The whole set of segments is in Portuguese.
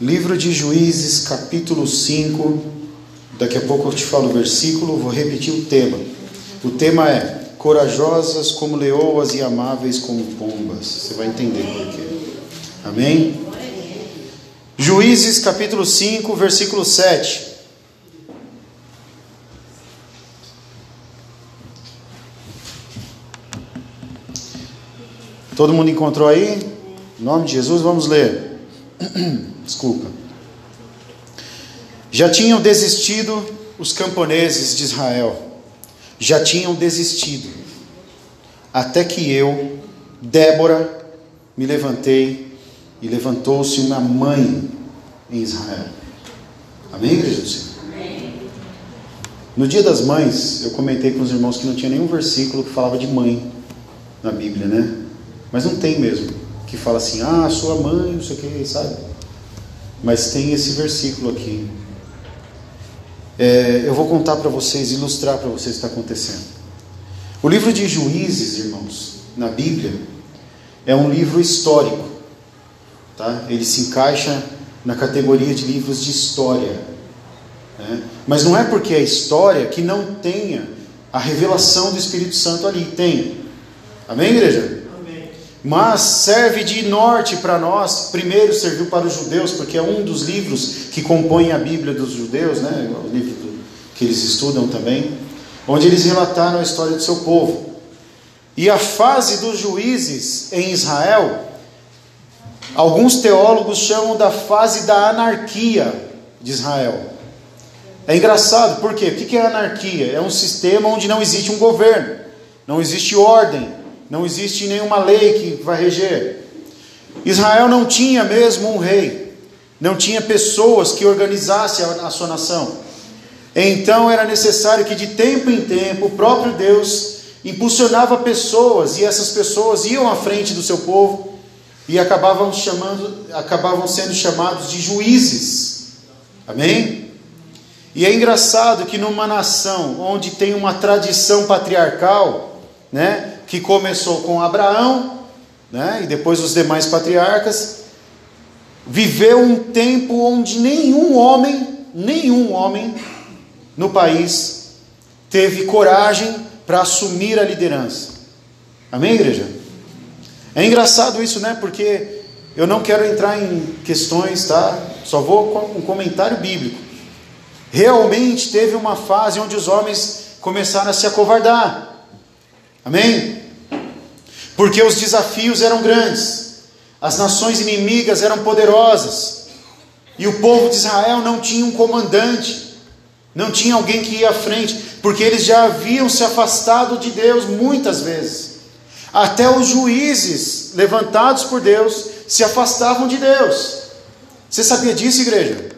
Livro de Juízes, capítulo 5. Daqui a pouco eu te falo o versículo, vou repetir o tema. O tema é corajosas como leoas e amáveis como pombas. Você vai entender por quê. Amém? Juízes, capítulo 5, versículo 7. Todo mundo encontrou aí? Em nome de Jesus, vamos ler. Desculpa. Já tinham desistido os camponeses de Israel. Já tinham desistido. Até que eu, Débora, me levantei e levantou-se uma mãe em Israel. Amém, igreja do Senhor? No dia das mães, eu comentei com os irmãos que não tinha nenhum versículo que falava de mãe na Bíblia, né? Mas não tem mesmo. Que fala assim, ah, sua mãe, não sei o que, sabe? Mas tem esse versículo aqui. É, eu vou contar para vocês, ilustrar para vocês o que está acontecendo. O livro de Juízes, irmãos, na Bíblia, é um livro histórico. Tá? Ele se encaixa na categoria de livros de história. Né? Mas não é porque é história que não tenha a revelação do Espírito Santo ali. Tem. Amém, igreja? Mas serve de norte para nós. Primeiro serviu para os judeus, porque é um dos livros que compõem a Bíblia dos judeus, né? o livro que eles estudam também, onde eles relataram a história do seu povo. E a fase dos juízes em Israel, alguns teólogos chamam da fase da anarquia de Israel. É engraçado, por quê? O que é anarquia? É um sistema onde não existe um governo, não existe ordem, não existe nenhuma lei que vai reger. Israel não tinha mesmo um rei, não tinha pessoas que organizassem a sua nação. Então era necessário que de tempo em tempo o próprio Deus impulsionava pessoas e essas pessoas iam à frente do seu povo e acabavam chamando, acabavam sendo chamados de juízes. Amém? E é engraçado que numa nação onde tem uma tradição patriarcal, né, que começou com Abraão, né, e depois os demais patriarcas, viveu um tempo onde nenhum homem, nenhum homem no país teve coragem para assumir a liderança. Amém, igreja? É engraçado isso, né? Porque eu não quero entrar em questões, tá? Só vou com um comentário bíblico. Realmente teve uma fase onde os homens começaram a se acovardar. Amém? Porque os desafios eram grandes, as nações inimigas eram poderosas, e o povo de Israel não tinha um comandante, não tinha alguém que ia à frente, porque eles já haviam se afastado de Deus muitas vezes. Até os juízes levantados por Deus se afastavam de Deus. Você sabia disso, igreja?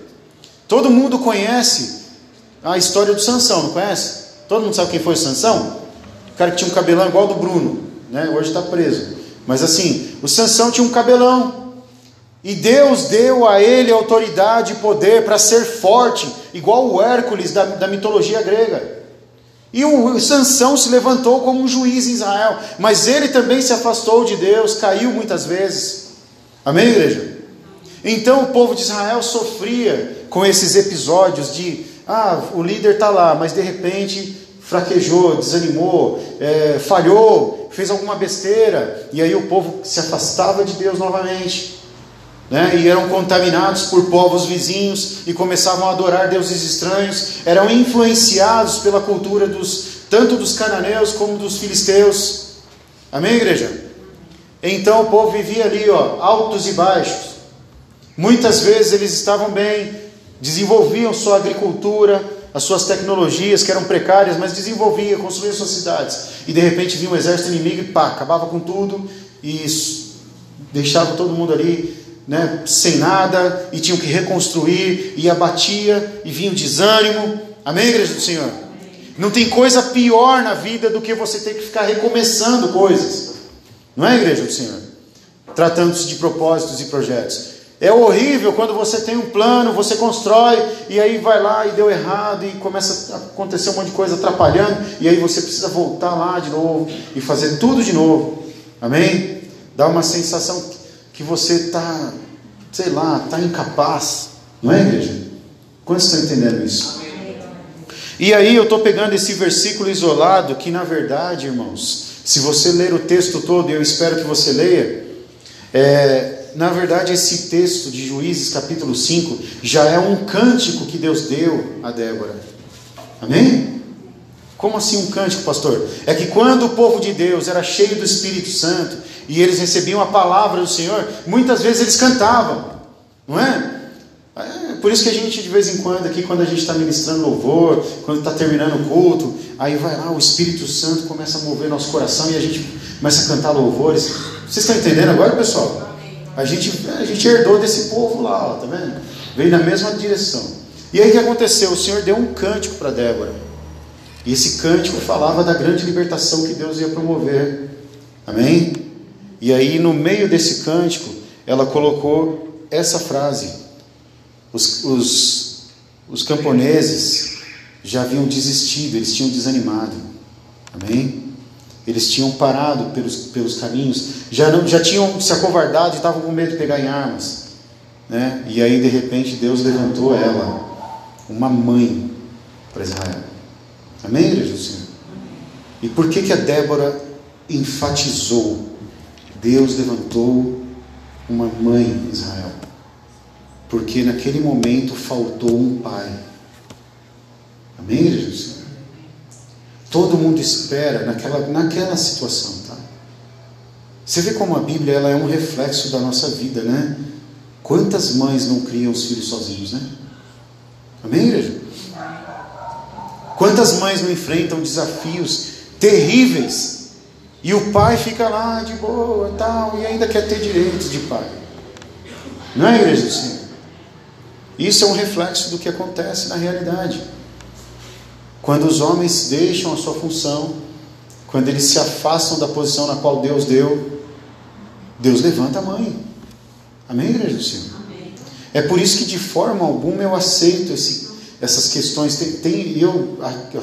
Todo mundo conhece a história do Sansão, não conhece? Todo mundo sabe quem foi o Sansão? Cara que tinha um cabelão igual do Bruno, né? Hoje está preso. Mas assim, o Sansão tinha um cabelão. E Deus deu a ele autoridade e poder para ser forte, igual o Hércules da, da mitologia grega. E o, Sansão se levantou como um juiz em Israel, mas ele também se afastou de Deus, caiu muitas vezes. Amém, igreja? Então o povo de Israel sofria com esses episódios de ah, o líder está lá, mas de repente fraquejou, desanimou, é, falhou, fez alguma besteira, e aí o povo se afastava de Deus novamente, né? e eram contaminados por povos vizinhos e começavam a adorar deuses estranhos, eram influenciados pela cultura dos tanto dos cananeus como dos filisteus. Amém, igreja? Então o povo vivia ali, ó, altos e baixos. Muitas vezes eles estavam bem, desenvolviam sua agricultura, as suas tecnologias que eram precárias, mas desenvolvia, construía suas cidades. E de repente vinha um exército inimigo e pá, acabava com tudo e deixava todo mundo ali né, sem nada e tinham que reconstruir e abatia e vinha o desânimo. Amém, igreja do Senhor? Não tem coisa pior na vida do que você ter que ficar recomeçando coisas. Não é, igreja do Senhor? Tratando-se de propósitos e projetos. É horrível quando você tem um plano, você constrói e aí vai lá e deu errado e começa a acontecer um monte de coisa atrapalhando e aí você precisa voltar lá de novo e fazer tudo de novo. Amém? Dá uma sensação que você está sei lá, está incapaz. Não é, igreja? Quantos estão entendendo isso? E aí eu estou pegando esse versículo isolado, que na verdade, irmãos, se você ler o texto todo, e eu espero que você leia, é, na verdade esse texto de Juízes capítulo 5 já é um cântico que Deus deu a Débora. Amém? Como assim um cântico, pastor? É que quando o povo de Deus era cheio do Espírito Santo e eles recebiam a palavra do Senhor, muitas vezes eles cantavam, não é? É por isso que a gente, de vez em quando, aqui, quando a gente está ministrando louvor, quando está terminando o culto, aí vai lá, o Espírito Santo começa a mover nosso coração e a gente começa a cantar louvores. Vocês estão entendendo agora, pessoal? A gente, a gente herdou desse povo lá, ó, tá vendo? Veio na mesma direção. E aí o que aconteceu? O Senhor deu um cântico para Débora. E esse cântico falava da grande libertação que Deus ia promover. Amém? E aí, no meio desse cântico, ela colocou essa frase os, os, os camponeses já haviam desistido, eles tinham desanimado. Amém? Eles tinham parado pelos, pelos caminhos, já, não, já tinham se acovardado e estavam com medo de pegar em armas. Né? E aí, de repente, Deus levantou ela, uma mãe para Israel. Amém, igreja do Senhor? E por que, que a Débora enfatizou? Deus levantou uma mãe Israel porque naquele momento faltou um pai. Amém, Jesus? Todo mundo espera naquela, naquela situação, tá? Você vê como a Bíblia ela é um reflexo da nossa vida, né? Quantas mães não criam os filhos sozinhos, né? Amém, igreja? Quantas mães não enfrentam desafios terríveis e o pai fica lá de boa tal e ainda quer ter direitos de pai? Não é, igreja? Isso é um reflexo do que acontece na realidade. Quando os homens deixam a sua função, quando eles se afastam da posição na qual Deus deu, Deus levanta a mãe. Amém, igreja do Senhor? Amém. É por isso que de forma alguma eu aceito esse, essas questões. Tem, tem, eu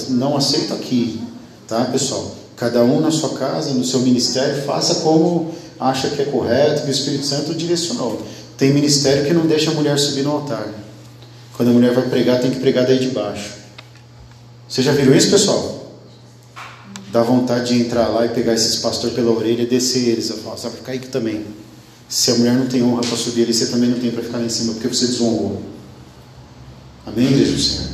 não aceito aqui, tá, pessoal? Cada um na sua casa, no seu ministério, faça como acha que é correto, que o Espírito Santo direcionou. Tem ministério que não deixa a mulher subir no altar. Quando a mulher vai pregar, tem que pregar daí de baixo. Vocês já viram isso, pessoal? Dá vontade de entrar lá e pegar esses pastores pela orelha e descer eles. Eu falo, sabe, ficar aí também. Se a mulher não tem honra para subir ali, você também não tem para ficar lá em cima, porque você desonrou. Amém, igreja do Senhor?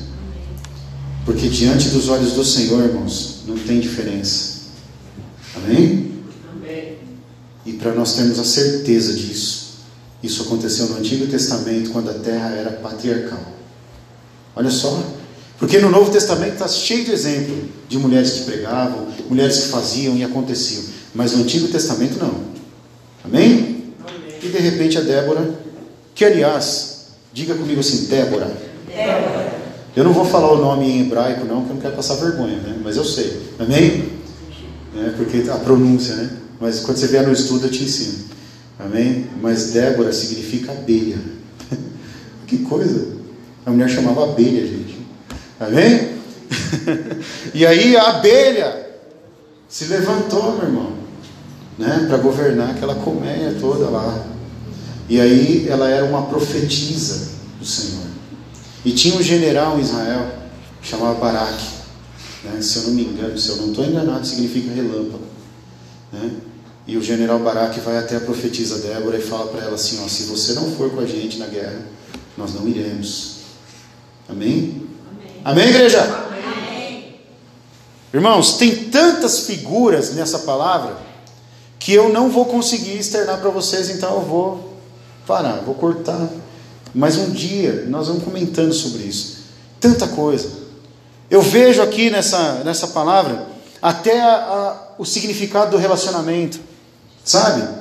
Porque diante dos olhos do Senhor, irmãos, não tem diferença. Amém? Amém. E para nós termos a certeza disso, isso aconteceu no Antigo Testamento, quando a terra era patriarcal. Olha só. Porque no Novo Testamento está cheio de exemplo de mulheres que pregavam, mulheres que faziam e aconteciam. Mas no Antigo Testamento não. Amém? Amém. E de repente a Débora, que aliás, diga comigo assim, Débora. Débora. Eu não vou falar o nome em hebraico, não, porque eu não quero passar vergonha, né? Mas eu sei. Amém? É, porque a pronúncia, né? Mas quando você vier no estudo, eu te ensino. Amém? Mas Débora significa abelha. que coisa! A mulher chamava abelha, gente. Amém? e aí a abelha se levantou, meu irmão, né, para governar aquela colmeia toda lá. E aí ela era uma profetisa do Senhor. E tinha um general em Israel que chamava Baraque. Né, se eu não me engano, se eu não estou enganado, significa relâmpago. Né? E o general Barak vai até a profetisa Débora e fala para ela assim: ó, se você não for com a gente na guerra, nós não iremos. Amém? Amém, igreja? Amém. Irmãos, tem tantas figuras nessa palavra que eu não vou conseguir externar para vocês, então eu vou parar, vou cortar. Mas um dia nós vamos comentando sobre isso. Tanta coisa. Eu vejo aqui nessa, nessa palavra até a, a, o significado do relacionamento. Sabe?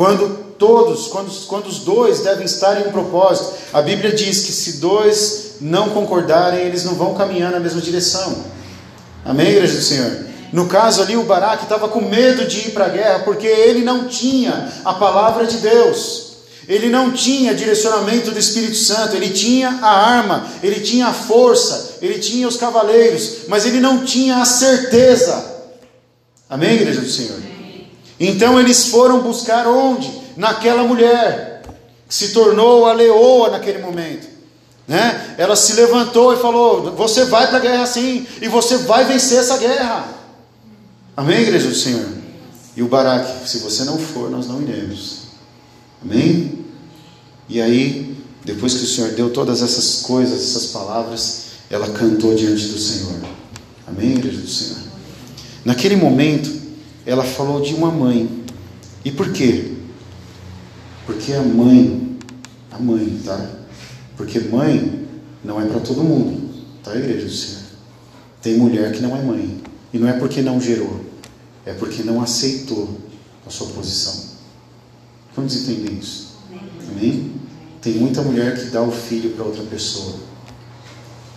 Quando todos, quando, quando os dois devem estar em um propósito. A Bíblia diz que se dois não concordarem, eles não vão caminhar na mesma direção. Amém, igreja do Senhor? No caso ali, o Baraque estava com medo de ir para a guerra, porque ele não tinha a palavra de Deus. Ele não tinha direcionamento do Espírito Santo, ele tinha a arma, ele tinha a força, ele tinha os cavaleiros, mas ele não tinha a certeza. Amém, igreja do Senhor? Então eles foram buscar onde? Naquela mulher. que se tornou a leoa naquele momento. Né? Ela se levantou e falou: Você vai para a guerra sim, e você vai vencer essa guerra. Amém, igreja do Senhor? E o Baraque: Se você não for, nós não iremos. Amém? E aí, depois que o Senhor deu todas essas coisas, essas palavras, ela cantou diante do Senhor. Amém, igreja do Senhor? Naquele momento, ela falou de uma mãe. E por quê? Porque a mãe, a mãe, tá? Porque mãe não é para todo mundo, tá, igreja do Senhor? Tem mulher que não é mãe. E não é porque não gerou, é porque não aceitou a sua posição. Vamos entender isso? Amém? Tem muita mulher que dá o filho para outra pessoa.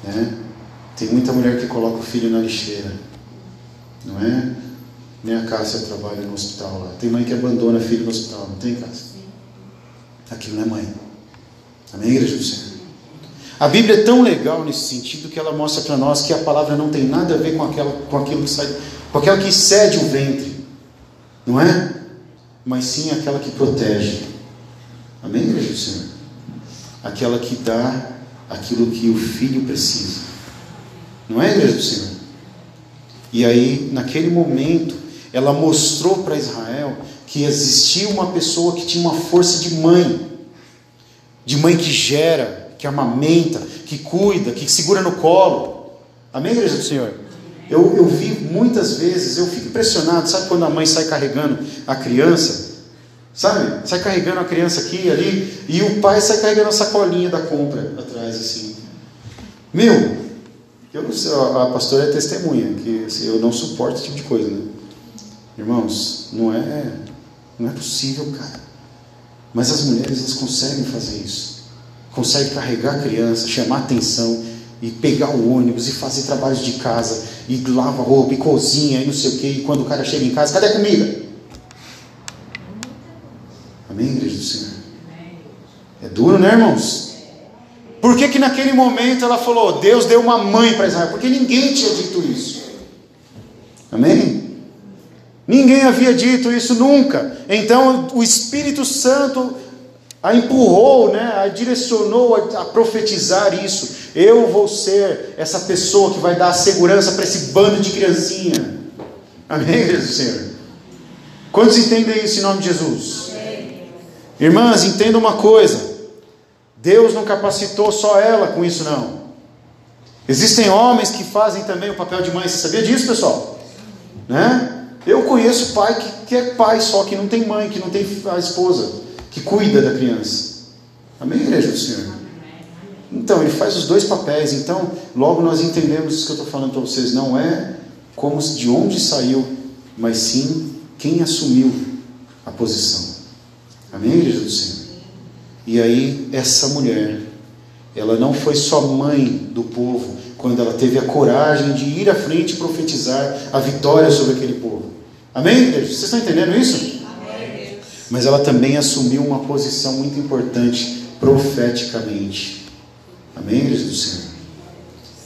Né? Tem muita mulher que coloca o filho na lixeira. Não é? Nem a Cássia trabalha no hospital lá. Tem mãe que abandona filho no hospital, não tem, Cássia? Aquilo não é mãe. Amém, igreja do Senhor? A Bíblia é tão legal nesse sentido que ela mostra para nós que a palavra não tem nada a ver com, aquela, com aquilo que sai, com aquela que cede o ventre, não é? Mas sim aquela que protege. Amém, igreja do Senhor? Aquela que dá aquilo que o filho precisa. Não é, igreja do Senhor? E aí, naquele momento, ela mostrou para Israel que existia uma pessoa que tinha uma força de mãe, de mãe que gera, que amamenta, que cuida, que segura no colo. Amém, igreja do Senhor? Eu, eu vi muitas vezes, eu fico impressionado, sabe quando a mãe sai carregando a criança? Sabe? Sai carregando a criança aqui ali, e o pai sai carregando a sacolinha da compra atrás, assim. Meu, eu não sei, a pastora é testemunha, que assim, eu não suporto esse tipo de coisa, né? Irmãos, não é, não é possível, cara. Mas as mulheres, elas conseguem fazer isso. Conseguem carregar a criança, chamar atenção, e pegar o ônibus, e fazer trabalhos de casa, e lava roupa, e cozinha, e não sei o quê, e quando o cara chega em casa, cadê a comida? Amém, igreja do Senhor? É duro, né, irmãos? Por que, que naquele momento ela falou, Deus deu uma mãe para Israel? Porque ninguém tinha dito isso. Amém? Ninguém havia dito isso nunca. Então o Espírito Santo a empurrou, né, a direcionou a, a profetizar isso. Eu vou ser essa pessoa que vai dar segurança para esse bando de criancinha. Amém, igreja do Senhor? Quantos entendem isso em nome de Jesus? Irmãs, entenda uma coisa: Deus não capacitou só ela com isso, não. Existem homens que fazem também o papel de mãe. Você sabia disso, pessoal? Né? Eu conheço pai que, que é pai só, que não tem mãe, que não tem a esposa, que cuida da criança. Amém, igreja do Senhor? Então, ele faz os dois papéis. Então, logo nós entendemos isso que eu estou falando para vocês. Não é como de onde saiu, mas sim quem assumiu a posição. Amém, igreja do Senhor? E aí, essa mulher, ela não foi só mãe do povo, quando ela teve a coragem de ir à frente e profetizar a vitória sobre aquele povo. Amém? Vocês estão entendendo isso? Amém. Mas ela também assumiu uma posição muito importante profeticamente. Amém, igreja do Senhor?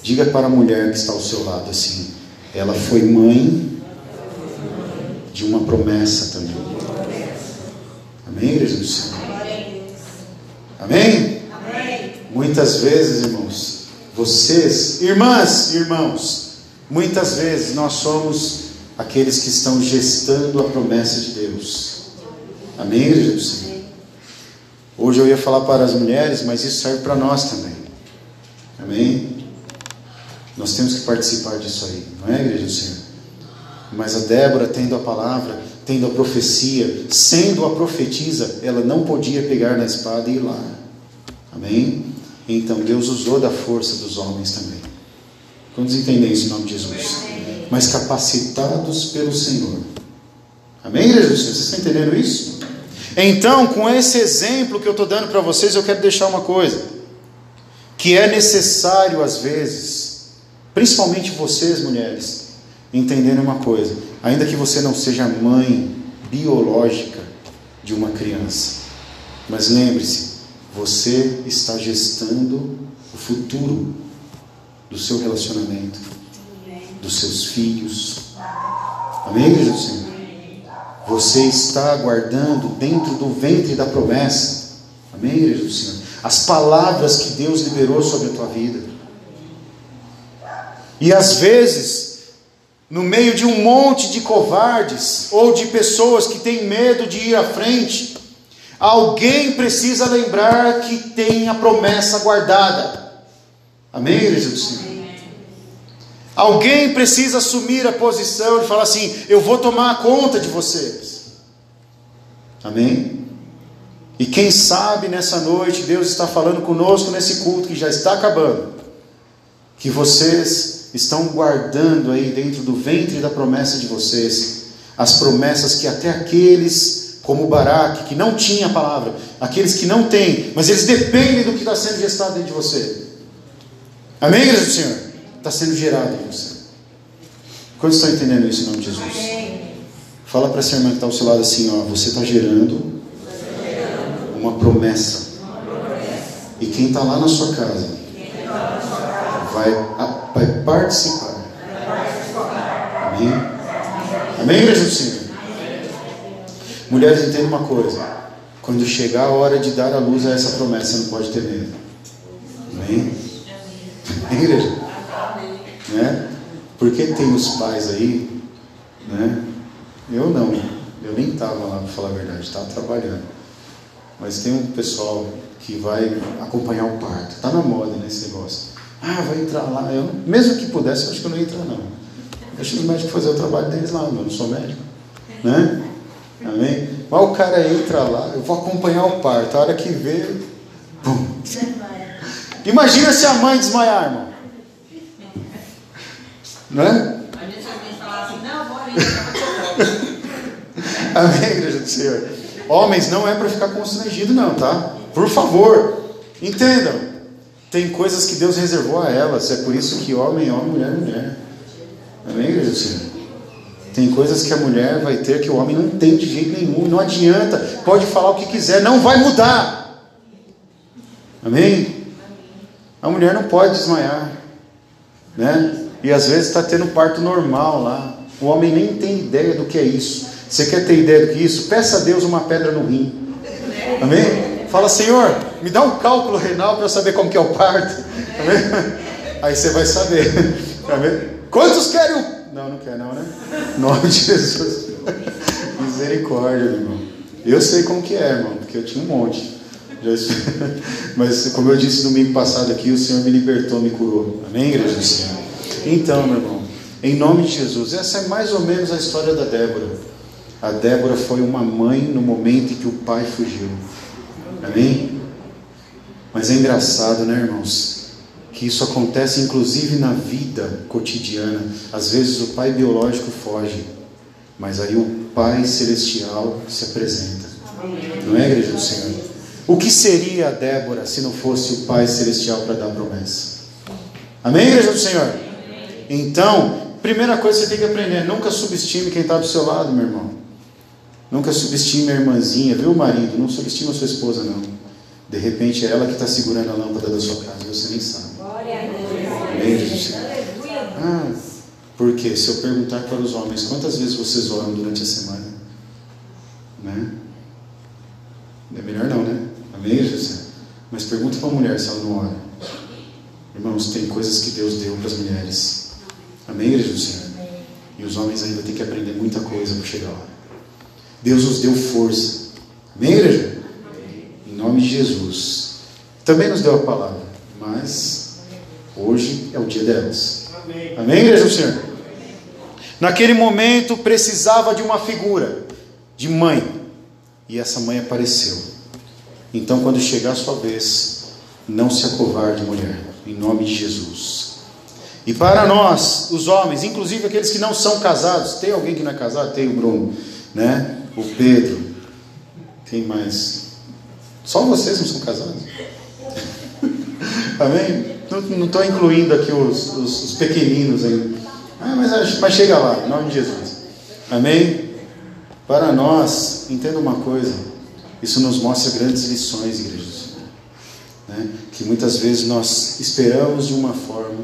Diga para a mulher que está ao seu lado assim: ela foi mãe de uma promessa também. Amém, igreja do Senhor? Amém? Amém? Muitas vezes, irmãos, vocês, irmãs, irmãos, muitas vezes nós somos aqueles que estão gestando a promessa de Deus. Amém, igreja do Senhor? Hoje eu ia falar para as mulheres, mas isso serve para nós também. Amém? Nós temos que participar disso aí, não é, igreja do Senhor? Mas a Débora, tendo a palavra, tendo a profecia, sendo a profetisa, ela não podia pegar na espada e ir lá. Amém? Então Deus usou da força dos homens também. Quantos entendem isso em nome de Jesus? Mas capacitados pelo Senhor. Amém, Jesus? Vocês estão entendendo isso? Então, com esse exemplo que eu estou dando para vocês, eu quero deixar uma coisa: que é necessário às vezes, principalmente vocês, mulheres, entenderem uma coisa ainda que você não seja mãe biológica de uma criança. Mas lembre-se, você está gestando o futuro do seu relacionamento, dos seus filhos. Amém, igreja Senhor? Você está aguardando dentro do ventre da promessa. Amém, igreja do Senhor? As palavras que Deus liberou sobre a tua vida. E às vezes, no meio de um monte de covardes ou de pessoas que têm medo de ir à frente, alguém precisa lembrar que tem a promessa guardada. Amém, igreja do Senhor? Alguém precisa assumir a posição de falar assim: eu vou tomar conta de vocês. Amém? E quem sabe nessa noite Deus está falando conosco nesse culto que já está acabando, que vocês estão guardando aí dentro do ventre da promessa de vocês, as promessas que até aqueles como Baraque, que não tinha a palavra, aqueles que não têm, mas eles dependem do que está sendo gestado dentro de você. Amém, igreja do Senhor? Está sendo gerado em você. Quantos estão entendendo isso em nome de Jesus? Fala para essa irmã que está ao seu lado assim, ó, você está gerando uma promessa. E quem está lá na sua casa vai, vai participar. Amém? Amém, igreja do Senhor? Mulheres, entendem uma coisa. Quando chegar a hora de dar a luz a essa promessa, não pode ter medo. Amém? Amém, igreja? Né? Porque tem os pais aí, né? Eu não, eu nem estava lá para falar a verdade, estava trabalhando. Mas tem um pessoal que vai acompanhar o parto. Está na moda nesse negócio. Ah, vai entrar lá. Eu, mesmo que pudesse, eu acho que eu não ia entrar, não. Deixa os médicos fazer o trabalho deles lá, eu não sou médico. Né? Amém? Mas o cara entra lá, eu vou acompanhar o parto. A hora que vê. Pum. Imagina se a mãe desmaiar, irmão. Né? Amém, igreja do Senhor. Homens, não é para ficar constrangido, não, tá? Por favor, entendam. Tem coisas que Deus reservou a elas. É por isso que homem homem, mulher mulher. Amém, igreja do Senhor? Tem coisas que a mulher vai ter que o homem não tem de jeito nenhum. Não adianta. Pode falar o que quiser, não vai mudar. Amém? A mulher não pode desmaiar, né? E às vezes está tendo parto normal lá. O homem nem tem ideia do que é isso. Você quer ter ideia do que é isso? Peça a Deus uma pedra no rim. Amém? Fala, Senhor, me dá um cálculo renal para eu saber como que é o parto. Amém? Aí você vai saber. Amém? Quantos querem o. Não, não quer não, né? Em nome de Jesus. Misericórdia, irmão. Eu sei como que é, irmão, porque eu tinha um monte. Mas como eu disse domingo passado aqui, o Senhor me libertou, me curou. Amém, igreja do Senhor? Então, meu irmão, em nome de Jesus, essa é mais ou menos a história da Débora. A Débora foi uma mãe no momento em que o pai fugiu. Amém? Mas é engraçado, né, irmãos? Que isso acontece inclusive na vida cotidiana. Às vezes o pai biológico foge, mas aí o pai celestial se apresenta. Não é, igreja do Senhor? O que seria a Débora se não fosse o pai celestial para dar promessa? Amém, igreja do Senhor? Então, primeira coisa que você tem que aprender: nunca subestime quem está do seu lado, meu irmão. Nunca subestime a irmãzinha, viu, marido? Não subestime a sua esposa, não. De repente é ela que está segurando a lâmpada da sua casa e você nem sabe. Glória a Deus. Ah, porque se eu perguntar para os homens quantas vezes vocês oram durante a semana, né? É melhor não, né? Amém, Jesus? Mas pergunta para a mulher se ela não ora. Irmãos, tem coisas que Deus deu para as mulheres. Amém, Jesus? E os homens ainda têm que aprender muita coisa para chegar lá. Deus nos deu força. Amém, igreja? Em nome de Jesus. Também nos deu a palavra, mas hoje é o dia delas. Amém igreja do Senhor? Naquele momento precisava de uma figura, de mãe, e essa mãe apareceu. Então, quando chegar a sua vez, não se acovarde, mulher, em nome de Jesus. E para nós, os homens, inclusive aqueles que não são casados, tem alguém que não é casado? Tem o Bruno, né? o Pedro. Quem mais? Só vocês não são casados? Amém? Não estou incluindo aqui os, os, os pequeninos aí. Ah, mas, mas chega lá, em nome de Jesus. Amém? Para nós, entenda uma coisa: isso nos mostra grandes lições, igrejas. Né? Que muitas vezes nós esperamos de uma forma,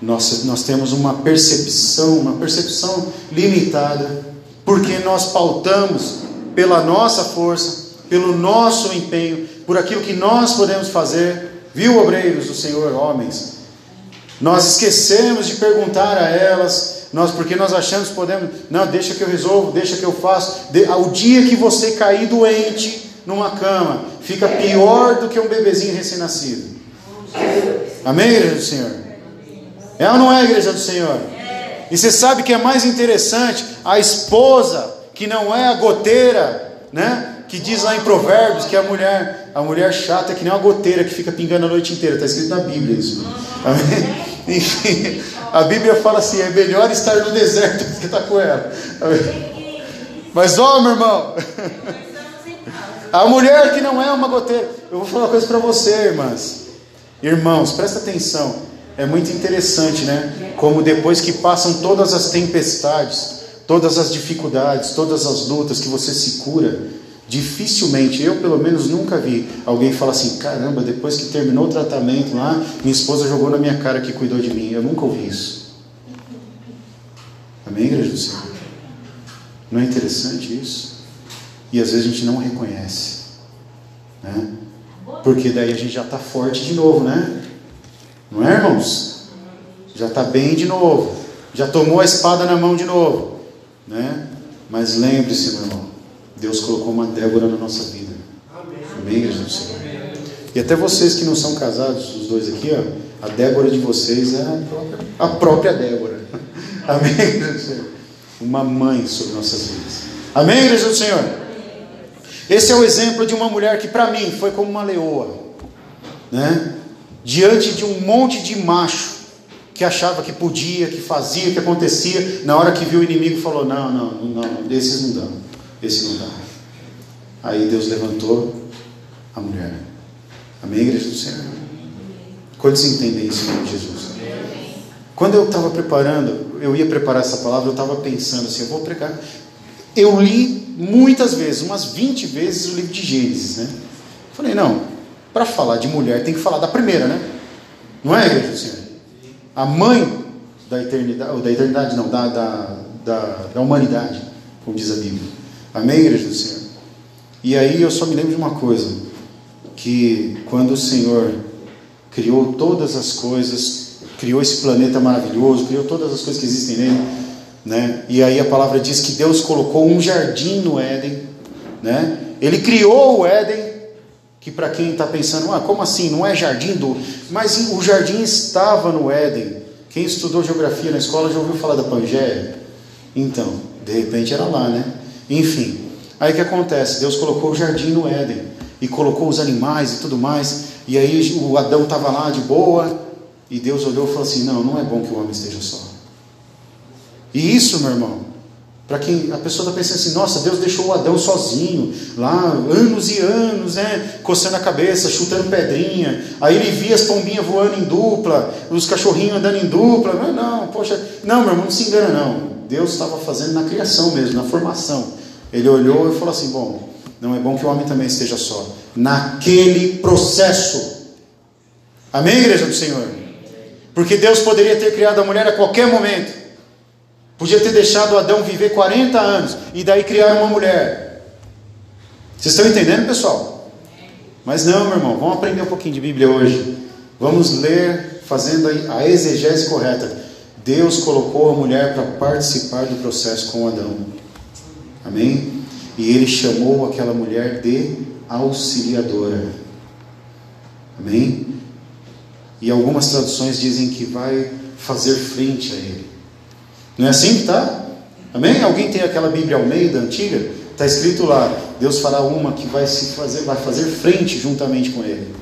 nós, nós temos uma percepção, uma percepção limitada porque nós pautamos pela nossa força, pelo nosso empenho, por aquilo que nós podemos fazer, viu, obreiros do Senhor, homens? Nós esquecemos de perguntar a elas, nós porque nós achamos que podemos, não, deixa que eu resolvo, deixa que eu faço. De, ao dia que você cair doente numa cama, fica pior do que um bebezinho recém-nascido. Amém, do Senhor? É ou não é, igreja do Senhor? E você sabe que é mais interessante a esposa, que não é a goteira, né? Que diz lá em Provérbios que a mulher, a mulher chata é que nem uma goteira que fica pingando a noite inteira. Está escrito na Bíblia isso. Enfim, a Bíblia fala assim: é melhor estar no deserto do que estar com ela. Mas ó, meu irmão, a mulher que não é uma goteira. Eu vou falar uma coisa para você, irmãs. Irmãos, presta atenção. É muito interessante, né? Como depois que passam todas as tempestades, todas as dificuldades, todas as lutas, que você se cura, dificilmente, eu pelo menos nunca vi alguém falar assim: caramba, depois que terminou o tratamento lá, minha esposa jogou na minha cara que cuidou de mim. Eu nunca ouvi isso. Amém, igreja do Senhor? Não é interessante isso? E às vezes a gente não reconhece, né? Porque daí a gente já está forte de novo, né? Não é, irmãos? Já está bem de novo. Já tomou a espada na mão de novo. Né? Mas lembre-se, meu irmão. Deus colocou uma Débora na nossa vida. Amém, igreja do Senhor. E até vocês que não são casados, os dois aqui, ó, a Débora de vocês é a própria, a própria Débora. Amém, igreja do Senhor. Uma mãe sobre nossas vidas. Amém, igreja do Senhor. Esse é o exemplo de uma mulher que para mim foi como uma leoa, né? Diante de um monte de macho que achava que podia, que fazia, que acontecia, na hora que viu o inimigo falou: Não, não, não, desses não dão, esse não dá. Aí Deus levantou a mulher. Amém, igreja do Senhor? Quantos entendem isso em nome de Jesus? Quando eu estava preparando, eu ia preparar essa palavra, eu estava pensando assim: eu vou pregar. Eu li muitas vezes, umas 20 vezes o livro de Gênesis, né? Falei, não, para falar de mulher, tem que falar da primeira, né? Não é, igreja do Senhor? A mãe da eternidade, ou da eternidade não, da, da, da, da humanidade, como diz a Bíblia. Amém, igreja do Senhor? E aí eu só me lembro de uma coisa, que quando o Senhor criou todas as coisas, criou esse planeta maravilhoso, criou todas as coisas que existem nele, né? E aí a palavra diz que Deus colocou um jardim no Éden, né? Ele criou o Éden que para quem está pensando, ah, como assim? Não é jardim do. Mas o jardim estava no Éden. Quem estudou geografia na escola já ouviu falar da Pangeia? Então, de repente era lá, né? Enfim, aí o que acontece? Deus colocou o jardim no Éden e colocou os animais e tudo mais. E aí o Adão estava lá de boa e Deus olhou e falou assim: Não, não é bom que o homem esteja só. E isso, meu irmão, para quem a pessoa está pensando assim, nossa, Deus deixou o Adão sozinho, lá, anos e anos, né? Coçando a cabeça, chutando pedrinha. Aí ele via as pombinhas voando em dupla, os cachorrinhos andando em dupla. Não, não, poxa, não, meu irmão, não se engana, não. Deus estava fazendo na criação mesmo, na formação. Ele olhou e falou assim: bom, não é bom que o homem também esteja só. Naquele processo. Amém, igreja do Senhor? Porque Deus poderia ter criado a mulher a qualquer momento. Podia ter deixado Adão viver 40 anos e daí criar uma mulher. Vocês estão entendendo, pessoal? Mas não, meu irmão, vamos aprender um pouquinho de Bíblia hoje. Vamos ler fazendo a exegese correta. Deus colocou a mulher para participar do processo com Adão. Amém? E ele chamou aquela mulher de auxiliadora. Amém? E algumas traduções dizem que vai fazer frente a ele. Não é assim que está? Amém? Alguém tem aquela Bíblia Almeida antiga? Está escrito lá, Deus fará uma que vai se fazer, vai fazer frente juntamente com ele.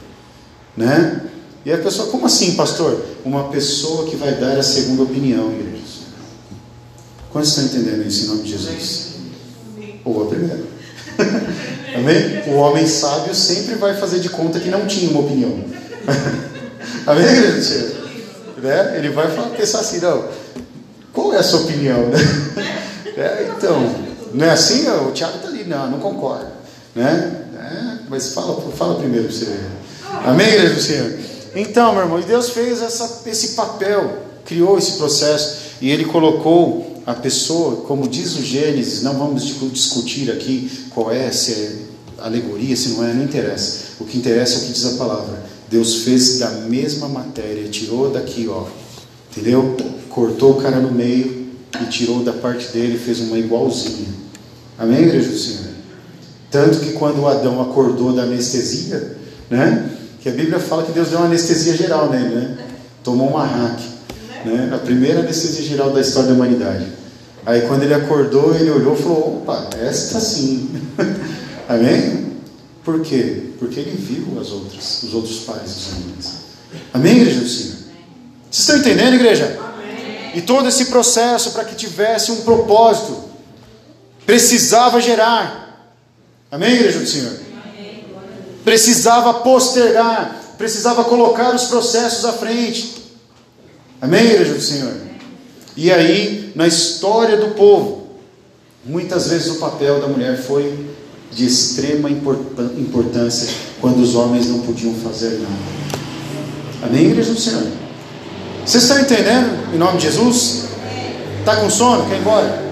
Né? E a pessoa, como assim, pastor? Uma pessoa que vai dar a segunda opinião, igrejas. Quantos estão entendendo isso em nome de Jesus? Ou a primeira. Amém? O homem sábio sempre vai fazer de conta que não tinha uma opinião. Amém, igreja? Né? Ele vai pensar assim, não, qual é a sua opinião? Né? É, então, não é assim? O Tiago está ali, não, não concordo. Né? É, mas fala, fala primeiro você. Amém, igreja do Senhor? Então, meu irmão, Deus fez essa, esse papel, criou esse processo e Ele colocou a pessoa, como diz o Gênesis, não vamos discutir aqui qual é, se é alegoria, se não é, não interessa. O que interessa é o que diz a palavra. Deus fez da mesma matéria, tirou daqui, ó. Entendeu? Cortou o cara no meio e tirou da parte dele e fez uma igualzinha. Amém, igreja do Senhor? Tanto que quando Adão acordou da anestesia, né? Que a Bíblia fala que Deus deu uma anestesia geral nele, né? Tomou um arranque. Né? A primeira anestesia geral da história da humanidade. Aí quando ele acordou, ele olhou e falou: opa, esta sim. Amém? Por quê? Porque ele viu as outras, os outros pais dos animais. Amém, igreja do Senhor? Vocês estão entendendo, igreja? E todo esse processo para que tivesse um propósito, precisava gerar. Amém, igreja do Senhor? Precisava postergar, precisava colocar os processos à frente. Amém, igreja do Senhor? E aí, na história do povo, muitas vezes o papel da mulher foi de extrema importância quando os homens não podiam fazer nada. Amém, igreja do Senhor? Vocês estão entendendo? Em nome de Jesus? Está com sono? Quer ir embora?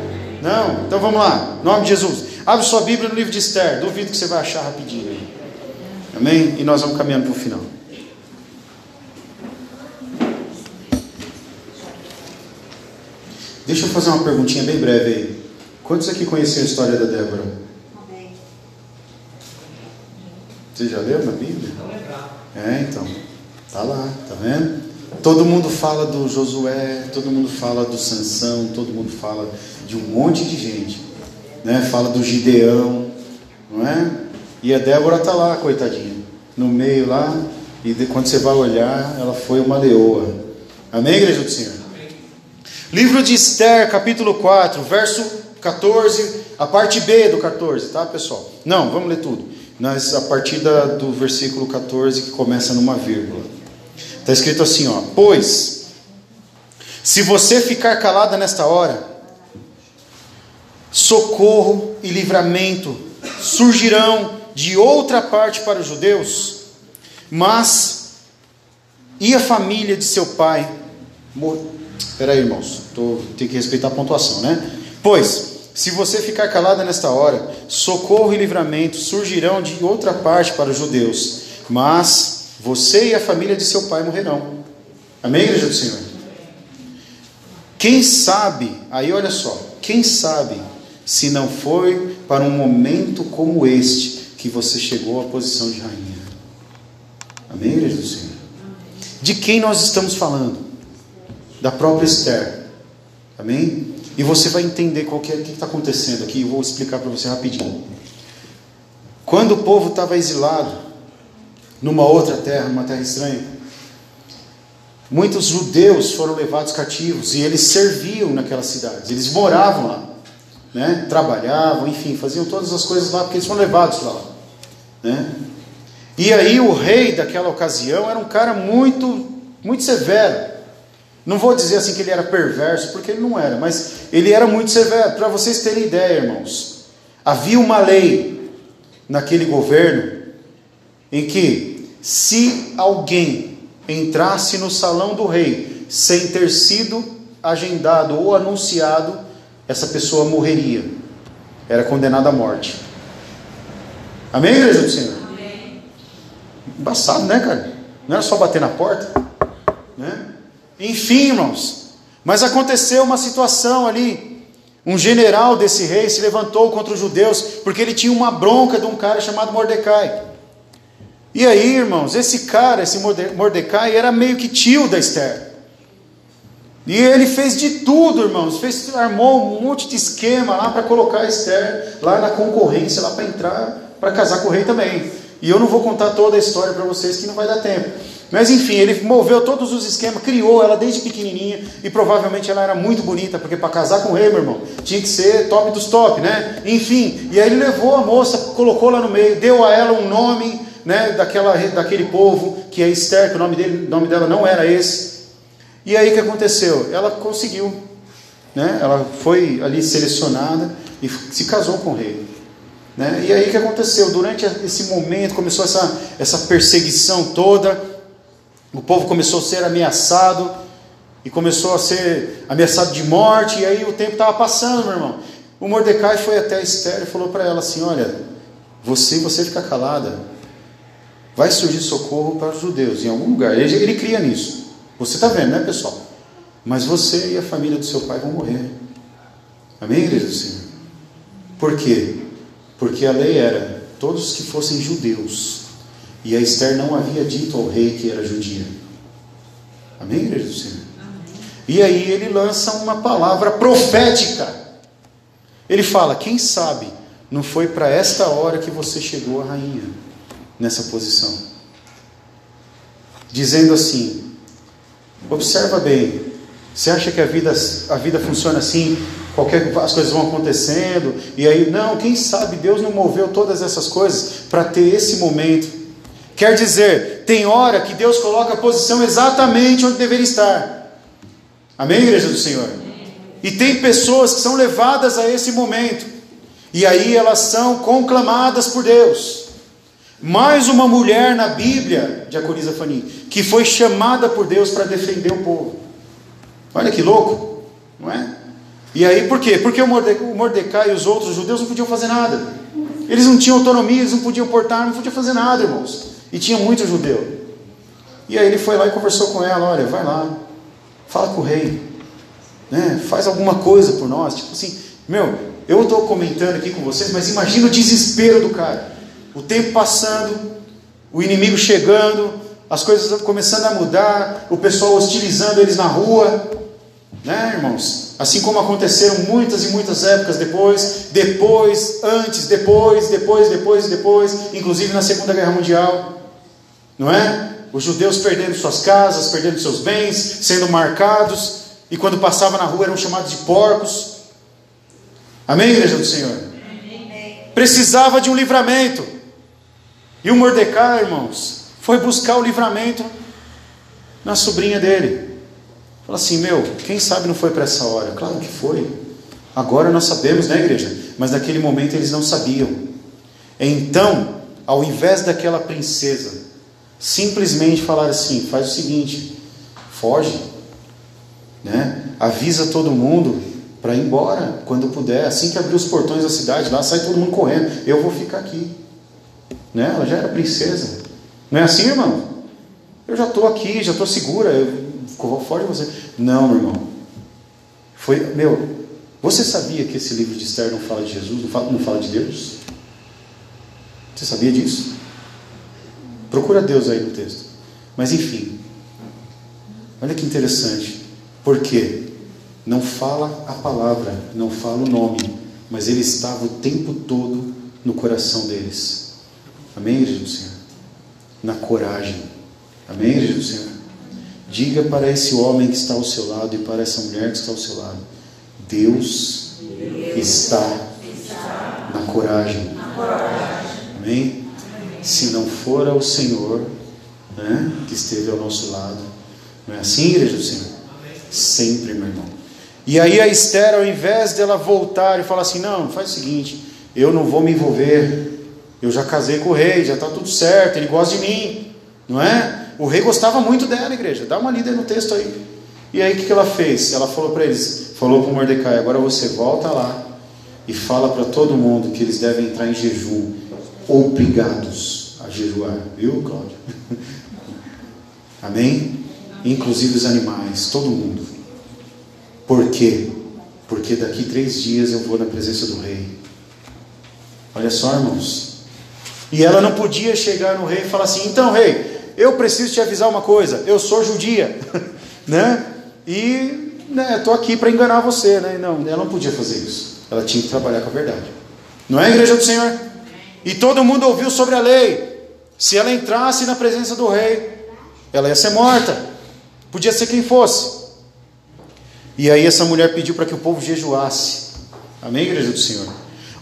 Não? Então vamos lá. Em nome de Jesus. Abre sua Bíblia no livro de Esther. Duvido que você vai achar rapidinho aí. Amém? E nós vamos caminhando para o final. Deixa eu fazer uma perguntinha bem breve aí. Quantos aqui conheciam a história da Débora? Você já leu na Bíblia? É, então. Tá lá, tá vendo? Todo mundo fala do Josué, todo mundo fala do Sansão, todo mundo fala de um monte de gente. Né? Fala do Gideão, não é? E a Débora tá lá, coitadinha, no meio lá, e de, quando você vai olhar, ela foi uma leoa. Amém, igreja do Senhor? Amém. Livro de Esther, capítulo 4, verso 14, a parte B do 14, tá, pessoal? Não, vamos ler tudo nas, a partir da, do versículo 14, que começa numa vírgula. Está escrito assim: ó, Pois, se você ficar calada nesta hora, socorro e livramento surgirão de outra parte para os judeus, mas e a família de seu pai? Espera aí, irmãos, tô, tem que respeitar a pontuação, né? Pois, se você ficar calada nesta hora, socorro e livramento surgirão de outra parte para os judeus, mas você e a família de seu pai morrerão. Amém, igreja do Senhor? Quem sabe, aí olha só, quem sabe se não foi para um momento como este que você chegou à posição de rainha? Amém, igreja do Senhor? De quem nós estamos falando? Da própria Esther. Amém? E você vai entender qual que é, o que está acontecendo aqui. Eu vou explicar para você rapidinho. Quando o povo estava exilado numa outra terra, numa terra estranha, muitos judeus foram levados cativos e eles serviam naquelas cidades. Eles moravam lá, né? trabalhavam, enfim, faziam todas as coisas lá porque eles foram levados lá. Né? E aí o rei daquela ocasião era um cara muito, muito severo. Não vou dizer assim que ele era perverso, porque ele não era, mas ele era muito severo. Para vocês terem ideia, irmãos, havia uma lei naquele governo em que, se alguém entrasse no salão do rei sem ter sido agendado ou anunciado, essa pessoa morreria, era condenada à morte. Amém, igreja do Senhor? Amém. Embaçado, né, cara? Não era só bater na porta, né? Enfim, irmãos, mas aconteceu uma situação ali. Um general desse rei se levantou contra os judeus porque ele tinha uma bronca de um cara chamado Mordecai. E aí, irmãos, esse cara, esse Mordecai, era meio que tio da Esther. E ele fez de tudo, irmãos, fez, armou um monte de esquema lá para colocar a Esther lá na concorrência, lá para entrar, para casar com o rei também. E eu não vou contar toda a história para vocês que não vai dar tempo. Mas enfim, ele moveu todos os esquemas, criou ela desde pequenininha e provavelmente ela era muito bonita, porque para casar com o rei, meu irmão, tinha que ser top dos top, né? Enfim, e aí ele levou a moça, colocou lá no meio, deu a ela um nome, né, daquela, daquele povo, que é Esther, que o nome, dele, nome dela não era esse. E aí o que aconteceu? Ela conseguiu, né? Ela foi ali selecionada e se casou com o rei. Né? E aí o que aconteceu? Durante esse momento começou essa, essa perseguição toda o povo começou a ser ameaçado e começou a ser ameaçado de morte, e aí o tempo estava passando, meu irmão. O Mordecai foi até Esther e falou para ela assim: Olha, você, você fica calada, vai surgir socorro para os judeus em algum lugar. Ele, ele cria nisso. Você está vendo, né, pessoal? Mas você e a família do seu pai vão morrer. Amém, igreja do Senhor? Por quê? Porque a lei era todos que fossem judeus. E a Esther não havia dito ao rei que era judia. Amém, igreja do Senhor? E aí ele lança uma palavra profética. Ele fala: quem sabe não foi para esta hora que você chegou a rainha nessa posição. Dizendo assim: observa bem, você acha que a vida, a vida funciona assim? Qualquer, as coisas vão acontecendo, e aí, não, quem sabe Deus não moveu todas essas coisas para ter esse momento. Quer dizer, tem hora que Deus coloca a posição exatamente onde deveria estar. Amém, igreja do Senhor? E tem pessoas que são levadas a esse momento, e aí elas são conclamadas por Deus. Mais uma mulher na Bíblia, Diaconisa Fani, que foi chamada por Deus para defender o povo. Olha que louco, não é? E aí por quê? Porque o Mordecai e os outros judeus não podiam fazer nada. Eles não tinham autonomia, eles não podiam portar, não podiam fazer nada, irmãos. E tinha muito judeu. E aí ele foi lá e conversou com ela: olha, vai lá, fala com o rei, né? faz alguma coisa por nós. Tipo assim, meu, eu estou comentando aqui com vocês, mas imagina o desespero do cara. O tempo passando, o inimigo chegando, as coisas começando a mudar, o pessoal hostilizando eles na rua, né, irmãos? Assim como aconteceram muitas e muitas épocas depois, depois, antes, depois, depois, depois, depois, inclusive na Segunda Guerra Mundial, não é? Os judeus perdendo suas casas, perdendo seus bens, sendo marcados, e quando passavam na rua eram chamados de porcos. Amém, igreja do Senhor? Precisava de um livramento. E o Mordecai, irmãos, foi buscar o livramento na sobrinha dele. Fala assim, meu, quem sabe não foi para essa hora? Claro que foi. Agora nós sabemos, né, igreja? Mas naquele momento eles não sabiam. Então, ao invés daquela princesa simplesmente falar assim, faz o seguinte, foge, né? Avisa todo mundo para ir embora quando puder. Assim que abrir os portões da cidade, lá sai todo mundo correndo. Eu vou ficar aqui. Né? Ela já era princesa. Não é assim, irmão? Eu já estou aqui, já estou segura, eu vou fora de você. Não, irmão. Foi, meu, você sabia que esse livro de Esther não fala de Jesus, não fala, não fala de Deus? Você sabia disso? Procura Deus aí no texto. Mas enfim, olha que interessante. Por quê? Não fala a palavra, não fala o nome, mas ele estava o tempo todo no coração deles. Amém, igreja do Senhor? Na coragem. Amém, igreja do Senhor? Diga para esse homem que está ao seu lado e para essa mulher que está ao seu lado: Deus, está, na coragem. Amém? Se não for o Senhor né, que esteve ao nosso lado. Não é assim, igreja do Senhor? Sempre, meu irmão. E aí a Esther, ao invés dela voltar e falar assim: Não, faz o seguinte, eu não vou me envolver eu já casei com o rei, já está tudo certo, ele gosta de mim, não é? O rei gostava muito dela, igreja. Dá uma lida no texto aí. E aí o que, ela fez? Ela falou para eles, falou para Mordecai: agora você volta lá e fala para todo mundo que eles devem entrar em jejum, obrigados a jejuar, viu, Cláudio? Amém? Inclusive os animais, todo mundo. Por quê? Porque daqui três dias eu vou na presença do rei. Olha só, irmãos. E ela não podia chegar no rei e falar assim: então, rei, eu preciso te avisar uma coisa, eu sou judia, né? E né, estou aqui para enganar você, né? Não, ela não podia fazer isso. Ela tinha que trabalhar com a verdade. Não é, igreja do Senhor? E todo mundo ouviu sobre a lei. Se ela entrasse na presença do rei, ela ia ser morta. Podia ser quem fosse. E aí essa mulher pediu para que o povo jejuasse. Amém, igreja do Senhor?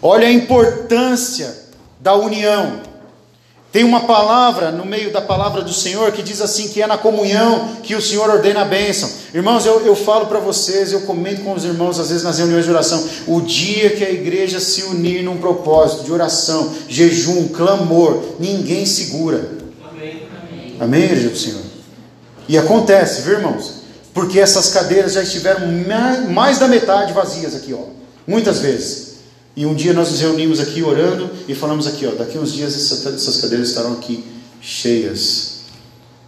Olha a importância da união. Tem uma palavra no meio da palavra do Senhor que diz assim: que é na comunhão que o Senhor ordena a bênção. Irmãos, eu, eu falo para vocês, eu comento com os irmãos, às vezes nas reuniões de oração, o dia que a igreja se unir num propósito de oração, jejum, clamor, ninguém segura. Amém, Amém. Amém igreja do Senhor? E acontece, viu irmãos? Porque essas cadeiras já estiveram mais da metade vazias aqui, ó. Muitas vezes. E um dia nós nos reunimos aqui orando e falamos aqui, ó, daqui uns dias essas cadeiras estarão aqui cheias,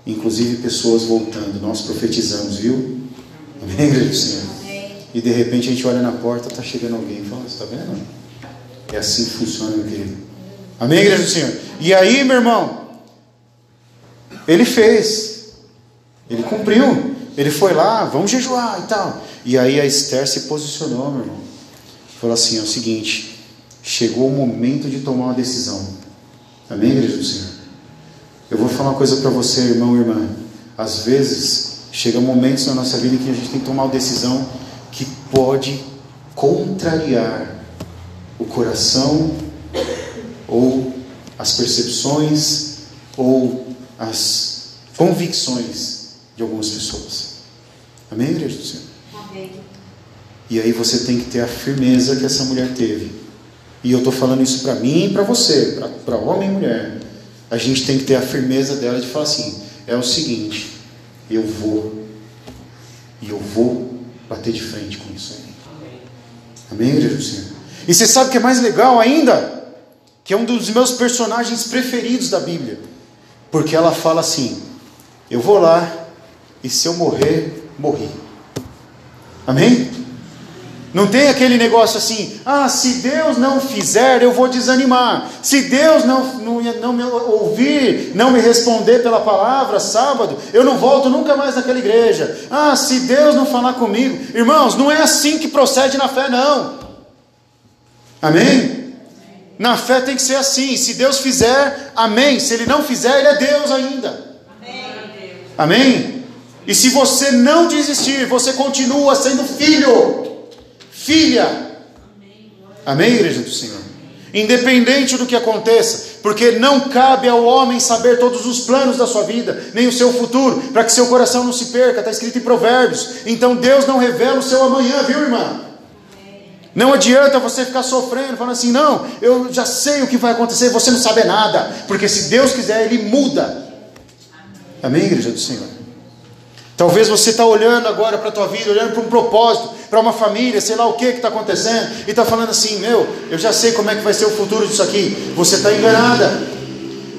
inclusive pessoas voltando. Nós profetizamos, viu? Amém, igreja do Senhor? E de repente a gente olha na porta, está chegando alguém e fala: Você está vendo? É assim que funciona, meu querido. Amém, igreja do Senhor? E aí, meu irmão, ele fez, ele cumpriu, ele foi lá, vamos jejuar e tal. E aí a Esther se posicionou, meu irmão. Falou assim: é o seguinte, chegou o momento de tomar uma decisão. Amém, igreja do Senhor? Eu vou falar uma coisa para você, irmão e irmã. Às vezes, chega momentos na nossa vida em que a gente tem que tomar uma decisão que pode contrariar o coração ou as percepções ou as convicções de algumas pessoas. Amém, igreja do Senhor? Amém. E aí você tem que ter a firmeza que essa mulher teve. E eu estou falando isso para mim e para você, para homem e mulher. A gente tem que ter a firmeza dela de falar assim: é o seguinte, eu vou, e eu vou bater de frente com isso aí. Amém, igreja do Senhor? E você sabe o que é mais legal ainda? Que é um dos meus personagens preferidos da Bíblia. Porque ela fala assim: Eu vou lá e se eu morrer, morri. Amém? Não tem aquele negócio assim, ah, se Deus não fizer, eu vou desanimar. Se Deus não, não, não me ouvir, não me responder pela palavra sábado, eu não volto nunca mais naquela igreja. Ah, se Deus não falar comigo. Irmãos, não é assim que procede na fé, não. Amém? Na fé tem que ser assim. Se Deus fizer, amém. Se Ele não fizer, Ele é Deus ainda. Amém? amém? E se você não desistir, você continua sendo filho filha. Amém, igreja do Senhor? Independente do que aconteça, porque não cabe ao homem saber todos os planos da sua vida, nem o seu futuro, para que seu coração não se perca, está escrito em Provérbios. Então Deus não revela o seu amanhã, viu, irmã? Não adianta você ficar sofrendo, falando assim, não, eu já sei o que vai acontecer, você não sabe nada, porque se Deus quiser, Ele muda. Amém, igreja do Senhor? Talvez você está olhando agora para a tua vida, olhando para um propósito, para uma família, sei lá o que está acontecendo, e está falando assim: Meu, eu já sei como é que vai ser o futuro disso aqui. Você está enganada.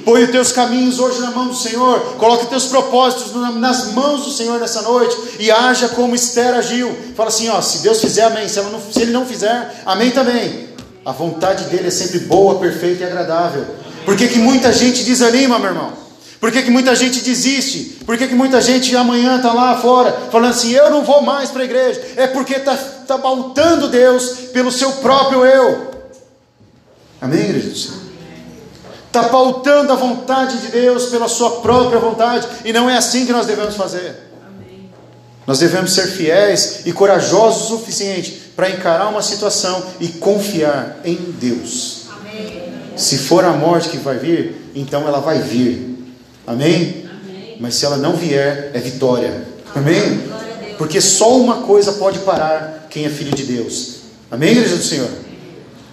Põe os teus caminhos hoje na mão do Senhor, coloque teus propósitos nas mãos do Senhor nessa noite e haja como Esther agiu. Fala assim: ó, se Deus fizer, amém. Se, não, se Ele não fizer, amém também. A vontade dele é sempre boa, perfeita e agradável. Por que muita gente desanima, meu irmão? Por que, que muita gente desiste? Por que, que muita gente amanhã está lá fora falando assim: eu não vou mais para a igreja? É porque está tá pautando Deus pelo seu próprio eu. Amém, igreja do Senhor? Está pautando a vontade de Deus pela sua própria vontade, e não é assim que nós devemos fazer. Nós devemos ser fiéis e corajosos o suficiente para encarar uma situação e confiar em Deus. Amém. Se for a morte que vai vir, então ela vai vir. Amém? Amém? Mas se ela não vier, é vitória. Amém? Porque só uma coisa pode parar quem é filho de Deus. Amém, igreja do Senhor?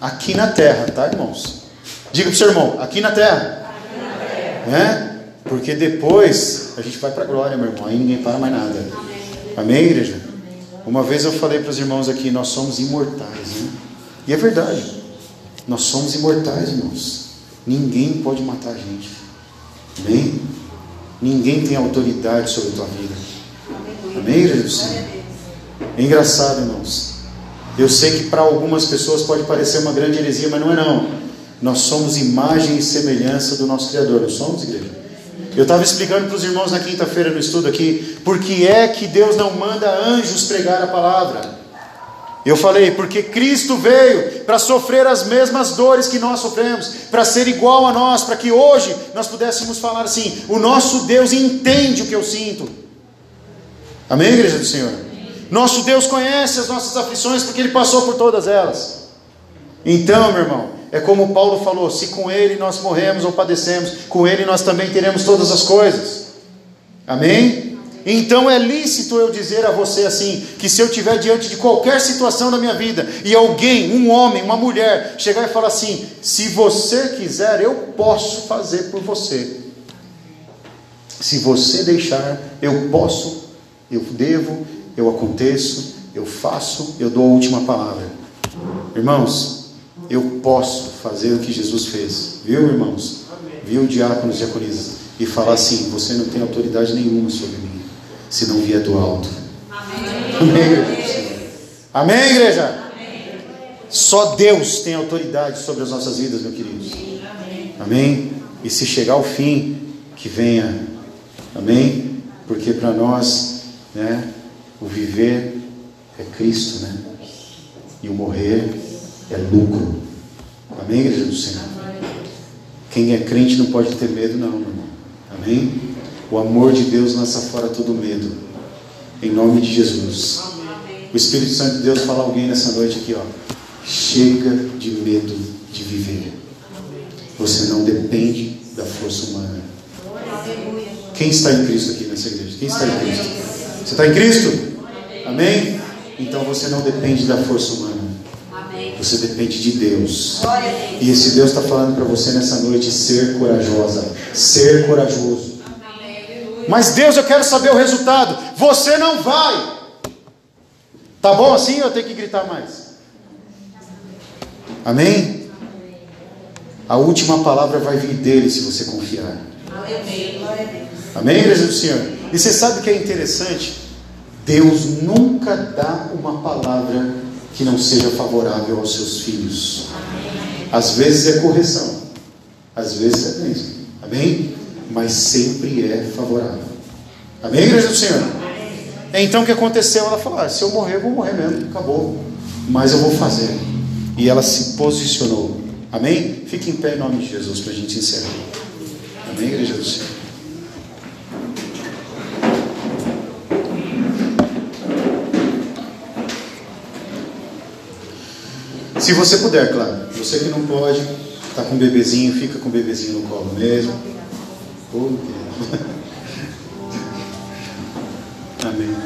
Aqui na terra, tá, irmãos? Diga para o seu irmão, aqui na terra. Aqui na terra. Né? Porque depois a gente vai para a glória, meu irmão. Aí ninguém para mais nada. Amém, Amém igreja? Uma vez eu falei para os irmãos aqui, nós somos imortais, né? E é verdade. Nós somos imortais, irmãos. Ninguém pode matar a gente. Amém? Ninguém tem autoridade sobre a tua vida. Amém, Senhor? É engraçado, irmãos. Eu sei que para algumas pessoas pode parecer uma grande heresia, mas não é não. Nós somos imagem e semelhança do nosso Criador, não somos, igreja? Eu estava explicando para os irmãos na quinta-feira no estudo aqui, por que é que Deus não manda anjos pregar a palavra? Eu falei, porque Cristo veio para sofrer as mesmas dores que nós sofremos, para ser igual a nós, para que hoje nós pudéssemos falar assim: o nosso Deus entende o que eu sinto. Amém, igreja do Senhor? Nosso Deus conhece as nossas aflições porque Ele passou por todas elas. Então, meu irmão, é como Paulo falou: se com Ele nós morremos ou padecemos, com Ele nós também teremos todas as coisas. Amém? Então é lícito eu dizer a você assim: que se eu estiver diante de qualquer situação da minha vida e alguém, um homem, uma mulher, chegar e falar assim: se você quiser, eu posso fazer por você. Se você deixar, eu posso, eu devo, eu aconteço, eu faço, eu dou a última palavra. Irmãos, eu posso fazer o que Jesus fez, viu, irmãos? Viu, diáconos e diaconisas? e falar assim: Você não tem autoridade nenhuma sobre mim, se não vier do alto. Amém, igreja? Amém, igreja? Amém. Só Deus tem autoridade sobre as nossas vidas, meu querido. Amém. Amém? E se chegar o fim, que venha. Amém? Porque para nós, né, o viver é Cristo, né? E o morrer é lucro. Amém, igreja do Senhor? Quem é crente não pode ter medo, não, meu irmão. Amém? O amor de Deus lança fora todo medo. Em nome de Jesus. O Espírito Santo de Deus fala a alguém nessa noite aqui, ó. Chega de medo de viver. Você não depende da força humana. Quem está em Cristo aqui nessa igreja? Quem está em Cristo? Você está em Cristo? Amém? Então você não depende da força humana. Você depende de Deus. E esse Deus está falando para você nessa noite ser corajosa, ser corajoso. Mas Deus, eu quero saber o resultado. Você não vai. Tá bom assim ou eu tenho que gritar mais? Amém? A última palavra vai vir dele se você confiar. Amém, igreja do Senhor? E você sabe o que é interessante? Deus nunca dá uma palavra que não seja favorável aos seus filhos. Às vezes é correção, às vezes é mesmo. Amém? Mas sempre é favorável. Amém, igreja do Senhor? Então o que aconteceu? Ela falou: ah, se eu morrer, eu vou morrer mesmo, acabou. Mas eu vou fazer. E ela se posicionou. Amém? Fique em pé em nome de Jesus para a gente encerrar. Amém, igreja do Senhor? Se você puder, claro. Você que não pode, está com um bebezinho, fica com o bebezinho no colo mesmo. Amém.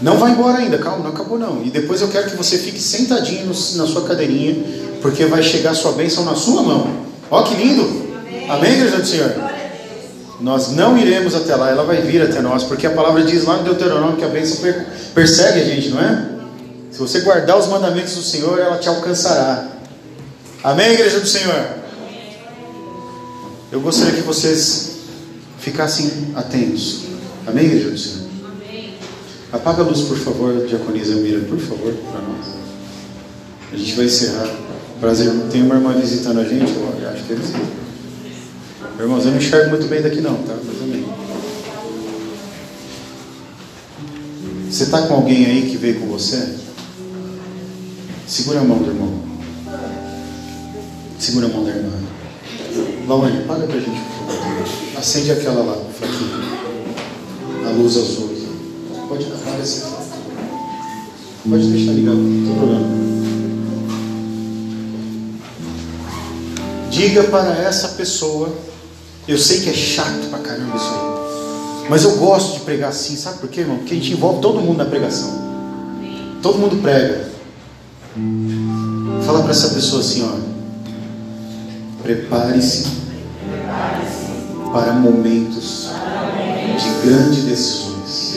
Não vai embora ainda, calma, não acabou não. E depois eu quero que você fique sentadinho no, na sua cadeirinha, porque vai chegar a sua bênção na sua mão. Ó que lindo! Amém, Amém igreja do Senhor? Nós não iremos até lá, ela vai vir até nós, porque a palavra diz lá no Deuteronômio que a bênção persegue a gente, não é? Se você guardar os mandamentos do Senhor, ela te alcançará. Amém, igreja do Senhor? Eu gostaria que vocês ficassem atentos. Amém, igreja do Senhor? Apaga a luz, por favor, diaconisa Elmira, por favor, para nós. A gente vai encerrar. Prazer, tem uma irmã visitando a gente, eu acho que visita. Irmãos, eu não enxergo muito bem daqui não, tá? Mas amém. Você está com alguém aí que veio com você? Segura a mão do irmão. Segura a mão da irmã. Laura, paga pra gente, por favor. Acende aquela lá, A luz azul. Pode aparecer. Pode deixar ligado, não tem problema. Diga para essa pessoa. Eu sei que é chato pra caramba isso aí. Mas eu gosto de pregar assim, sabe por quê, irmão? Porque a gente envolve todo mundo na pregação. Todo mundo prega. Fala para essa pessoa assim, ó. Prepare-se para momentos de grandes decisões.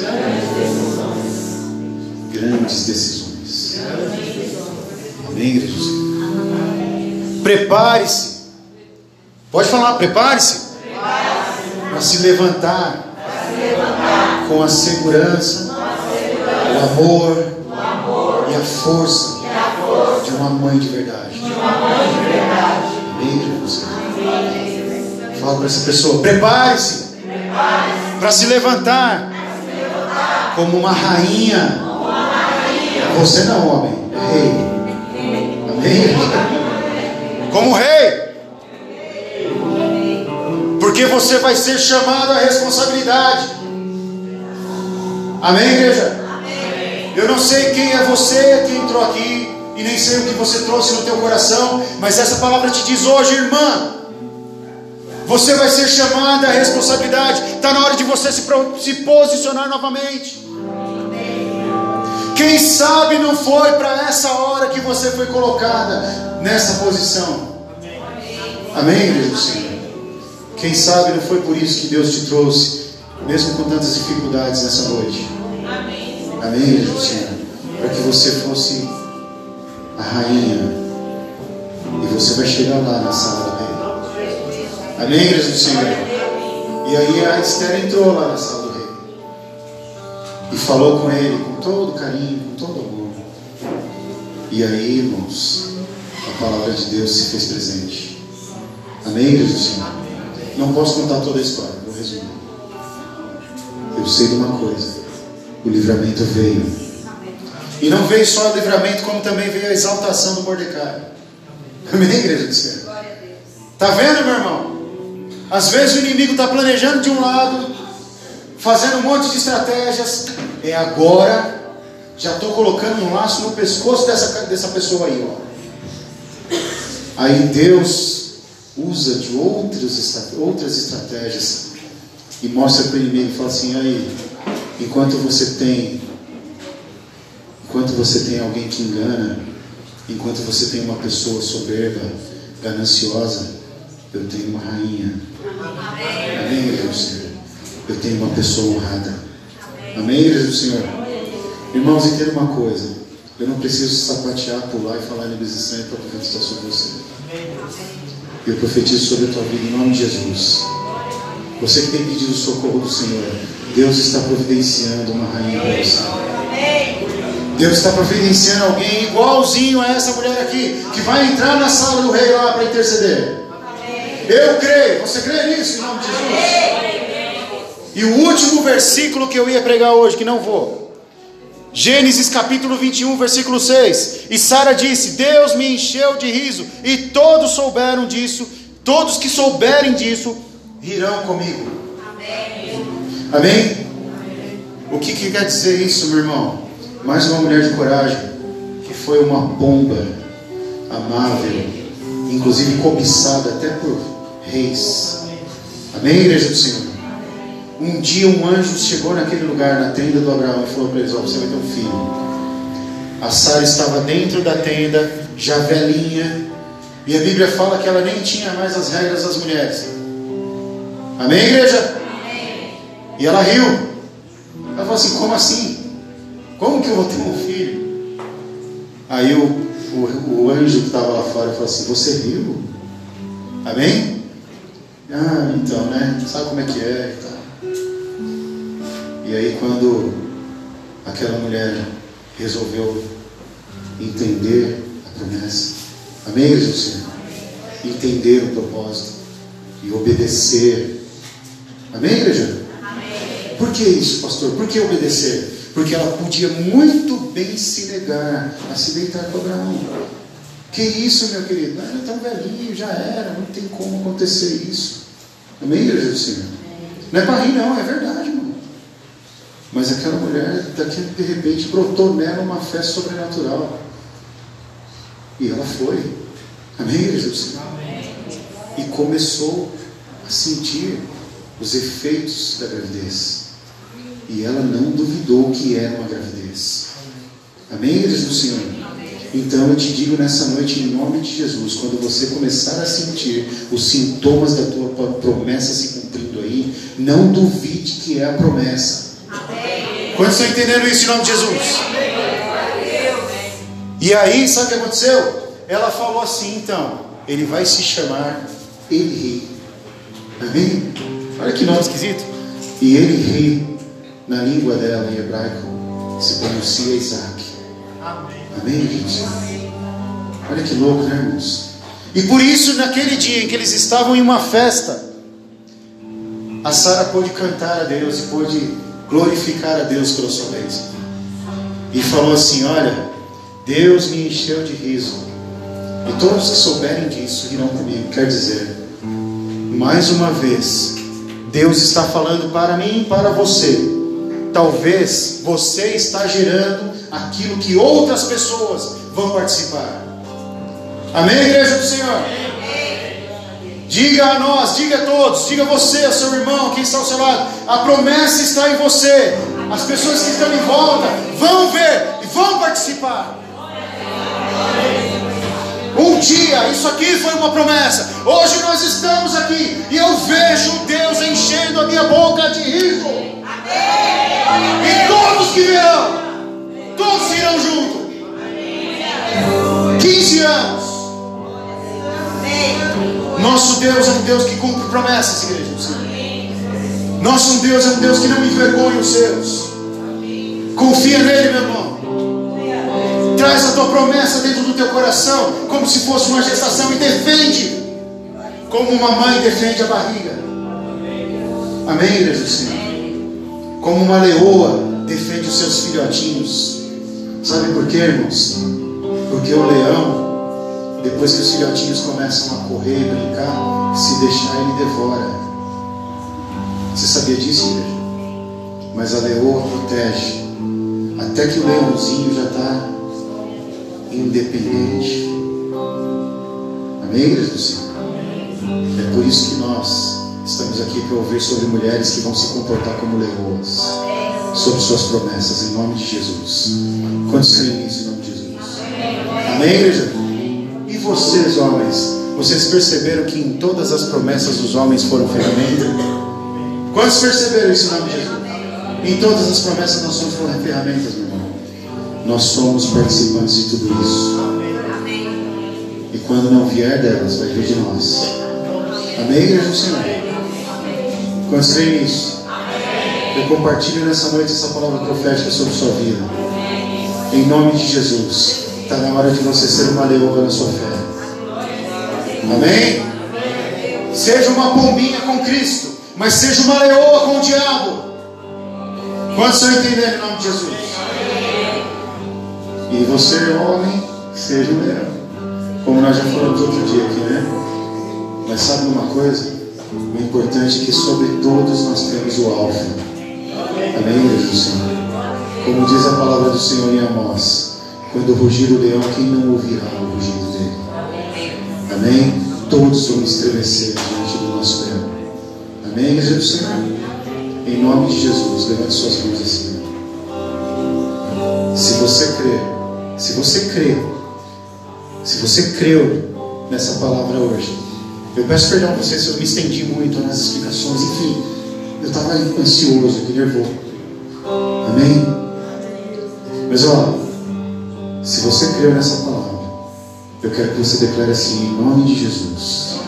Grandes decisões. Amém? Prepare-se. Pode falar, prepare-se. Para se levantar com a segurança, o amor e a força de uma mãe de verdade. Para essa pessoa: prepare-se Prepare para se levantar como uma rainha. Você não, homem, rei. Amém? Como rei. Porque você vai ser chamado à responsabilidade. Amém, igreja? Eu não sei quem é você que entrou aqui e nem sei o que você trouxe no teu coração, mas essa palavra te diz hoje, irmã, você vai ser chamada à responsabilidade. Está na hora de você se, se posicionar novamente. Quem sabe não foi para essa hora que você foi colocada nessa posição. Amém, igreja do Senhor? Quem sabe não foi por isso que Deus te trouxe, mesmo com tantas dificuldades nessa noite. Amém, igreja do Senhor? Para que você fosse a rainha. E você vai chegar lá na sala rei. Amém, igreja do Senhor? E aí a Esther entrou lá na sala do rei. E falou com ele com todo carinho, com todo amor. E aí, irmãos, a palavra de Deus se fez presente. Amém, igreja do Senhor? Não posso contar toda a história, vou resumir. Eu sei de uma coisa: o livramento veio. E não veio só o livramento, como também veio a exaltação do Mordecai. Amém, igreja do Senhor? Está vendo, meu irmão? Às vezes o inimigo está planejando de um lado, fazendo um monte de estratégias. É agora, já estou colocando um laço no pescoço dessa, dessa pessoa aí, ó. Aí Deus usa de outras, outras estratégias e mostra para o inimigo fala assim, aí, enquanto você tem, enquanto você tem alguém que engana, enquanto você tem uma pessoa soberba, gananciosa, eu tenho uma rainha. Amém, igreja do Senhor. Eu tenho uma pessoa honrada. Amém, igreja do Senhor. Irmãos, entenda uma coisa. Eu não preciso sapatear, pular e falar em estranhas para profetizar sobre você. Eu profetizo sobre a tua vida em nome de Jesus. Você que tem pedido o socorro do Senhor, Deus está providenciando uma rainha para você. Deus está providenciando alguém igualzinho a essa mulher aqui, que vai entrar na sala do rei lá para interceder. Eu creio. Você crê nisso em nome de Jesus? E o último versículo que eu ia pregar hoje, que não vou. Gênesis capítulo 21, versículo 6. E Sara disse: Deus me encheu de riso, e todos souberam disso, todos que souberem disso, rirão comigo. Amém? Amém? O que, que quer dizer isso, meu irmão? Mais uma mulher de coragem, que foi uma bomba amável, inclusive cobiçada até por reis. Amém, igreja do Senhor? Um dia um anjo chegou naquele lugar, na tenda do Abraão, e falou para eles: Ó, você vai ter um filho. A Sara estava dentro da tenda, já velhinha, e a Bíblia fala que ela nem tinha mais as regras das mulheres. Amém, igreja? Amém. E ela riu. Ela falou assim: Como assim? Como que eu vou ter um filho? Aí o, o, o anjo que estava lá fora falou assim: Você riu? Amém? Ah, então, né? Sabe como é que é? E aí quando aquela mulher resolveu entender a promessa, amém, Jesus? Entender o propósito e obedecer. Amém, igreja? Amém. Por que isso, pastor? Por que obedecer? Porque ela podia muito bem se negar a se deitar com Abraão. Que isso, meu querido? Não, ele é tão velhinho, já era, não tem como acontecer isso. Amém, igreja do Senhor? Não é para rir, não, é verdade, irmão. Mas aquela mulher, daqui de repente, brotou nela uma fé sobrenatural. E ela foi. Amém, Jesus? Amém. E começou a sentir os efeitos da gravidez. E ela não duvidou que era uma gravidez. Amém, igreja do Senhor? Então eu te digo nessa noite, em nome de Jesus, quando você começar a sentir os sintomas da tua promessa se cumprindo aí, não duvide que é a promessa. Quantos estão entendendo isso em nome de Jesus? E aí, sabe o que aconteceu? Ela falou assim: então, ele vai se chamar Eli. Amém? Olha que nome esquisito. E Eli, na língua dela, em hebraico, se pronuncia Isaac. Amém, Amém gente? Olha que louco, né, irmãos? E por isso, naquele dia em que eles estavam em uma festa, a Sara pôde cantar a Deus e pôde glorificar a Deus pela sua bênção. E falou assim: Olha, Deus me encheu de riso, e todos que souberem disso irão comigo. Quer dizer, mais uma vez, Deus está falando para mim e para você. Talvez você está gerando aquilo que outras pessoas vão participar. Amém, igreja do Senhor? Diga a nós, diga a todos, diga a você, a seu irmão, quem está ao seu lado, a promessa está em você. As pessoas que estão em volta vão ver e vão participar. Um dia, isso aqui foi uma promessa. Hoje nós estamos aqui e eu vejo Deus enchendo a minha boca de riso. E todos que virão, todos irão junto. 15 anos. Nosso Deus é um Deus que cumpre promessas, igreja. Nosso Deus é um Deus que não envergonha os seus. Confia nele, meu irmão. Traz a tua promessa dentro do teu coração, como se fosse uma gestação, e defende, como uma mãe defende a barriga. Amém, igreja do Senhor? Como uma leoa defende os seus filhotinhos. Sabe por quê, irmãos? Porque o leão, depois que os filhotinhos começam a correr e brincar, se deixar, ele devora. Você sabia disso, igreja? Mas a leoa protege. Até que o leãozinho já está independente. Amém, igreja do Senhor? É por isso que nós estamos aqui para ouvir sobre mulheres que vão se comportar como leoas, sobre suas promessas, em nome de Jesus. Quantos creem nisso em nome de Jesus? Amém, igreja? E vocês, homens, vocês perceberam que em todas as promessas os homens foram ferramenta? Quantos perceberam isso em nome de Jesus? Em todas as promessas nós somos ferramentas, meu irmão. Nós somos participantes de tudo isso. E quando não vier delas, vai vir de nós. Amém, igreja do Senhor? Creem nisso? Eu compartilho nessa noite essa palavra profética sobre sua vida. Em nome de Jesus. Está na hora de você ser uma leoa na sua fé. Amém? Seja uma pombinha com Cristo, mas seja uma leoa com o diabo. Quantos estão entendendo em nome de Jesus? E você, homem, seja um leão. Como nós já falamos outro dia aqui, né? Mas sabe uma coisa? O importante é que sobre todos nós temos o Alfa. Amém, igreja do Senhor? Como diz a palavra do Senhor em Amós: quando rugir o leão, quem não ouvirá o rugido dele? Amém? Todos vão estremecer diante do nosso leão. Amém, igreja do Senhor? Em nome de Jesus, levante suas mãos assim. Se você crê, se você crê, se você creu nessa palavra hoje, eu peço perdão a você se eu me estendi muito nas explicações, enfim, eu estava ansioso, aqui nervoso. Amém? Mas ó, se você creu nessa palavra, eu quero que você declare assim, em nome de Jesus.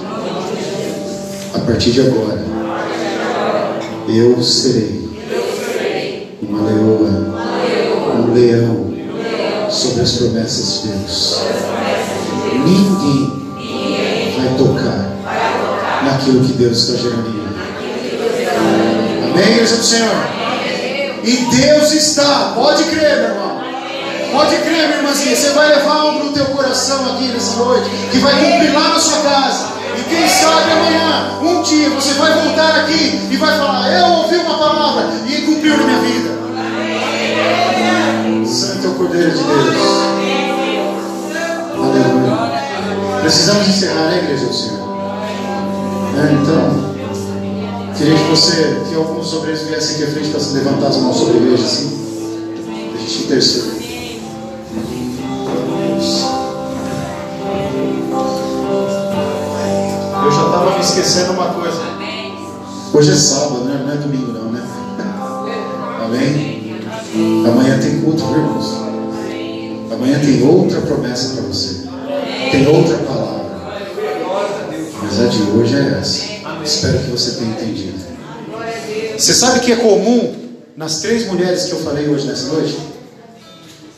A partir de agora, eu serei uma leoa, um leão sobre as promessas de Deus. Ninguém vai tocar naquilo que Deus está gerando em mim. Amém, igreja do Senhor? E Deus está, pode crer, meu irmão. Pode crer, minha irmãzinha. Você vai levar algo no teu coração aqui nessa noite, que vai cumprir lá na sua casa. E quem sabe amanhã, um dia, você vai voltar aqui e vai falar: Eu ouvi uma palavra e cumpriu na minha vida. Santo é o Cordeiro de Deus. Aleluia. Precisamos encerrar, né, igreja do Senhor? É, então, queria que você, que alguns obreiros viessem aqui à frente para se levantar as mãos sobre a igreja assim. A gente interceder. Eu já estava me esquecendo uma coisa. Hoje é sábado, né? não é domingo não, né? Amém? Amanhã tem culto, irmãos? Amanhã tem outra promessa para você. Tem outra palavra. De hoje é essa. Espero que você tenha entendido. Você sabe que é comum nas três mulheres que eu falei hoje nessa noite?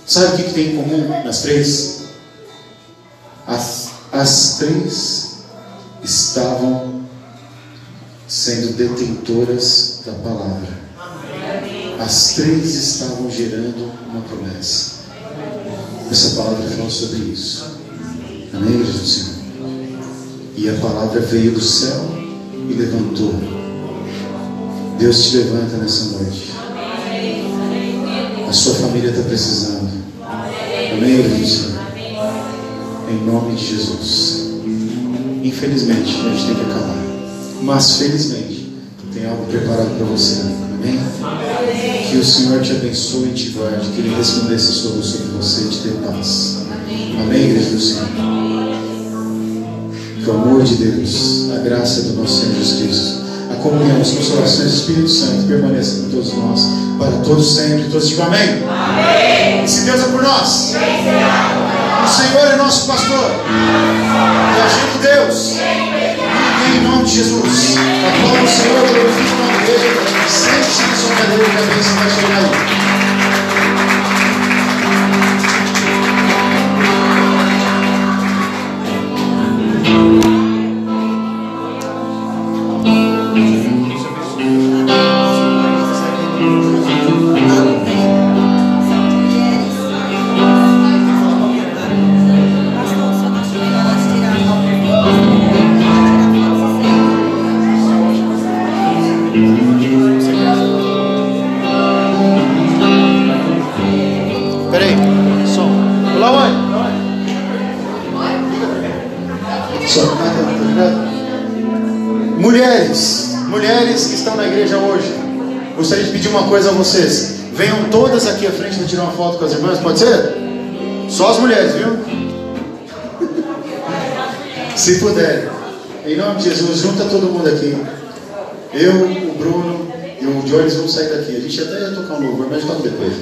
Sabe o que, tem em comum nas três? As, as três estavam sendo detentoras da palavra. As três estavam gerando uma promessa. Essa palavra fala sobre isso. Amém, do Senhor? E a palavra veio do céu e levantou. Deus te levanta nessa noite. A sua família está precisando. Amém, Senhor? Em nome de Jesus. Infelizmente, a gente tem que acabar. Mas felizmente, tem algo preparado para você. Amém? Que o Senhor te abençoe e te guarde. Que Ele resplandeça sobre você e te dê paz. Amém, igreja do Senhor? Que o amor de Deus, a graça do nosso Senhor Jesus Cristo, a comunhão, as consolações do Espírito Santo permaneça com todos nós, para todos sempre. Todos digam amém. amém. Se Deus é por nós, o Senhor é nosso pastor. E agindo Deus, em nome de Jesus, a qual o Senhor glorifica o nome sente-se na sua cadeira que a bênção vai chegar aí. Vocês. Venham todas aqui à frente para tirar uma foto com as irmãs, pode ser? Só as mulheres, viu? Se puder. Em nome de Jesus, junta todo mundo aqui. Eu, o Bruno e o Jones vamos sair daqui. A gente até ia tocar um louvor, mas toca depois.